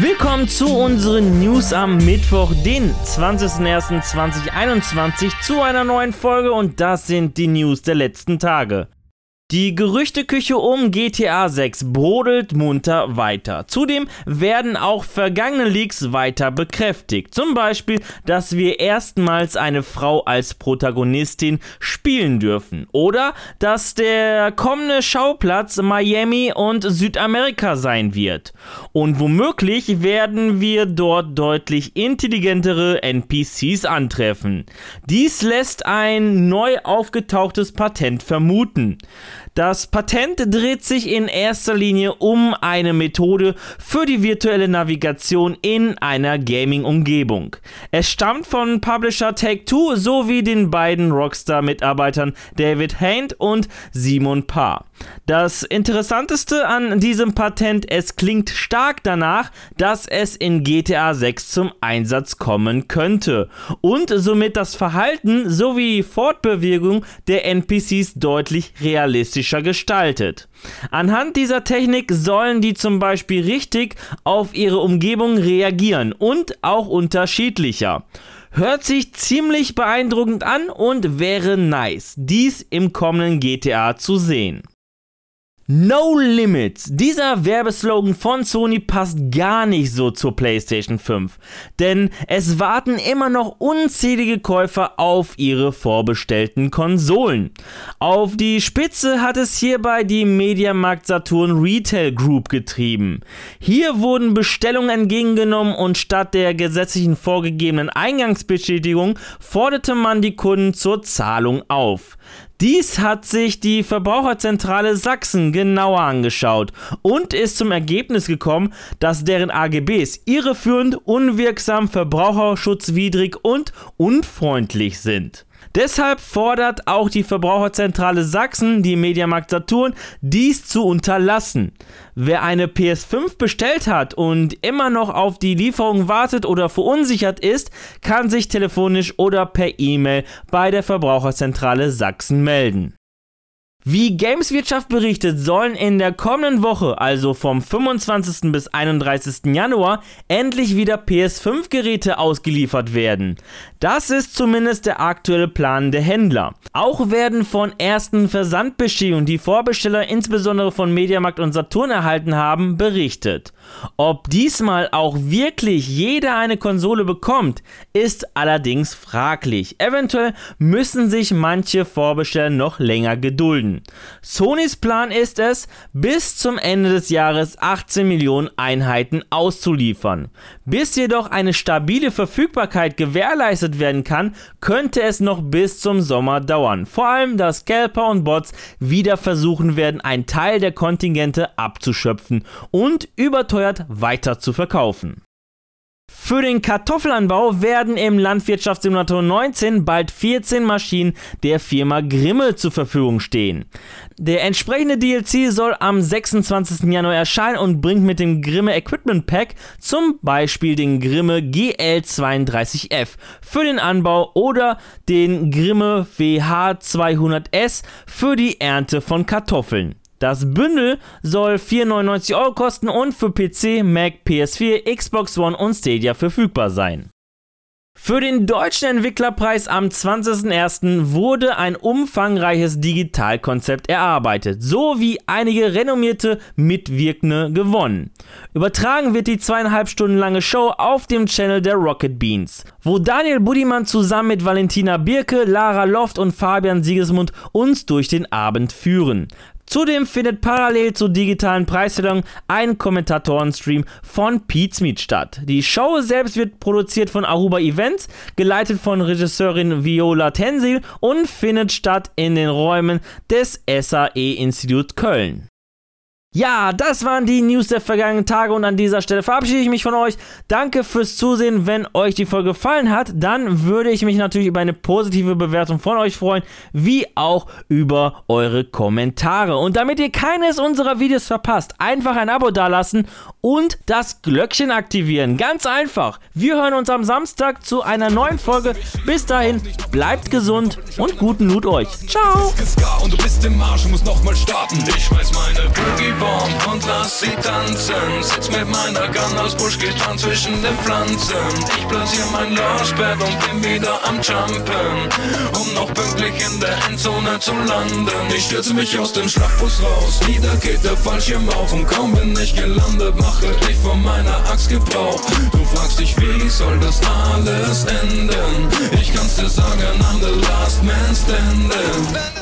Willkommen zu unseren News am Mittwoch, den 20.01.2021 zu einer neuen Folge und das sind die News der letzten Tage. Die Gerüchteküche um GTA 6 brodelt munter weiter. Zudem werden auch vergangene Leaks weiter bekräftigt. Zum Beispiel, dass wir erstmals eine Frau als Protagonistin spielen dürfen. Oder dass der kommende Schauplatz Miami und Südamerika sein wird. Und womöglich werden wir dort deutlich intelligentere NPCs antreffen. Dies lässt ein neu aufgetauchtes Patent vermuten. Das Patent dreht sich in erster Linie um eine Methode für die virtuelle Navigation in einer Gaming-Umgebung. Es stammt von Publisher Take-Two sowie den beiden Rockstar-Mitarbeitern David Haint und Simon Parr. Das Interessanteste an diesem Patent, es klingt stark danach, dass es in GTA 6 zum Einsatz kommen könnte und somit das Verhalten sowie Fortbewegung der NPCs deutlich realistischer gestaltet. Anhand dieser Technik sollen die zum Beispiel richtig auf ihre Umgebung reagieren und auch unterschiedlicher. Hört sich ziemlich beeindruckend an und wäre nice, dies im kommenden GTA zu sehen. No Limits. Dieser Werbeslogan von Sony passt gar nicht so zur PlayStation 5, denn es warten immer noch unzählige Käufer auf ihre vorbestellten Konsolen. Auf die Spitze hat es hierbei die Mediamarkt Saturn Retail Group getrieben. Hier wurden Bestellungen entgegengenommen und statt der gesetzlichen vorgegebenen Eingangsbestätigung forderte man die Kunden zur Zahlung auf. Dies hat sich die Verbraucherzentrale Sachsen genauer angeschaut und ist zum Ergebnis gekommen, dass deren AGBs irreführend, unwirksam, verbraucherschutzwidrig und unfreundlich sind. Deshalb fordert auch die Verbraucherzentrale Sachsen die Mediamarkt Saturn, dies zu unterlassen. Wer eine PS5 bestellt hat und immer noch auf die Lieferung wartet oder verunsichert ist, kann sich telefonisch oder per E-Mail bei der Verbraucherzentrale Sachsen melden. Wie Gameswirtschaft berichtet, sollen in der kommenden Woche, also vom 25. bis 31. Januar, endlich wieder PS5-Geräte ausgeliefert werden. Das ist zumindest der aktuelle Plan der Händler. Auch werden von ersten Versandbestätigungen, die Vorbesteller insbesondere von Mediamarkt und Saturn erhalten haben, berichtet. Ob diesmal auch wirklich jeder eine Konsole bekommt, ist allerdings fraglich. Eventuell müssen sich manche Vorbesteller noch länger gedulden. Sonys Plan ist es, bis zum Ende des Jahres 18 Millionen Einheiten auszuliefern. Bis jedoch eine stabile Verfügbarkeit gewährleistet werden kann, könnte es noch bis zum Sommer dauern. Vor allem, da Scalper und Bots wieder versuchen werden, einen Teil der Kontingente abzuschöpfen und überteuert weiter zu verkaufen. Für den Kartoffelanbau werden im Landwirtschaftssimulator 19 bald 14 Maschinen der Firma Grimme zur Verfügung stehen. Der entsprechende DLC soll am 26. Januar erscheinen und bringt mit dem Grimme Equipment Pack zum Beispiel den Grimme GL32F für den Anbau oder den Grimme WH200S für die Ernte von Kartoffeln. Das Bündel soll 4,99 Euro kosten und für PC, Mac, PS4, Xbox One und Stadia verfügbar sein. Für den deutschen Entwicklerpreis am 20.01. wurde ein umfangreiches Digitalkonzept erarbeitet, sowie einige renommierte Mitwirkende gewonnen. Übertragen wird die zweieinhalb Stunden lange Show auf dem Channel der Rocket Beans, wo Daniel Budimann zusammen mit Valentina Birke, Lara Loft und Fabian Siegesmund uns durch den Abend führen. Zudem findet parallel zur digitalen Preisverleihung ein Kommentatorenstream von Pizmeet statt. Die Show selbst wird produziert von Aruba Events, geleitet von Regisseurin Viola Tensil und findet statt in den Räumen des SAE Institut Köln. Ja, das waren die News der vergangenen Tage und an dieser Stelle verabschiede ich mich von euch. Danke fürs Zusehen. Wenn euch die Folge gefallen hat, dann würde ich mich natürlich über eine positive Bewertung von euch freuen, wie auch über eure Kommentare. Und damit ihr keines unserer Videos verpasst, einfach ein Abo dalassen und das Glöckchen aktivieren. Ganz einfach. Wir hören uns am Samstag zu einer neuen Folge. Bis dahin, bleibt gesund und guten Loot euch. Ciao. Und du bist im Arsch, musst noch mal starten. Ich schmeiß meine Boogie Bomb und lass sie tanzen. Sitz mit meiner Gun als Buschgitarren zwischen den Pflanzen. Ich platziere mein Launchpad und bin wieder am Jumpen, um noch pünktlich in der Endzone zu landen. Ich stürze mich aus dem Schlachtbus raus, wieder geht der Fallschirm auf und kaum bin ich gelandet, mache ich von meiner Axt Gebrauch. Du fragst dich, wie soll das alles enden? Ich kann's dir sagen, I'm the last man standing.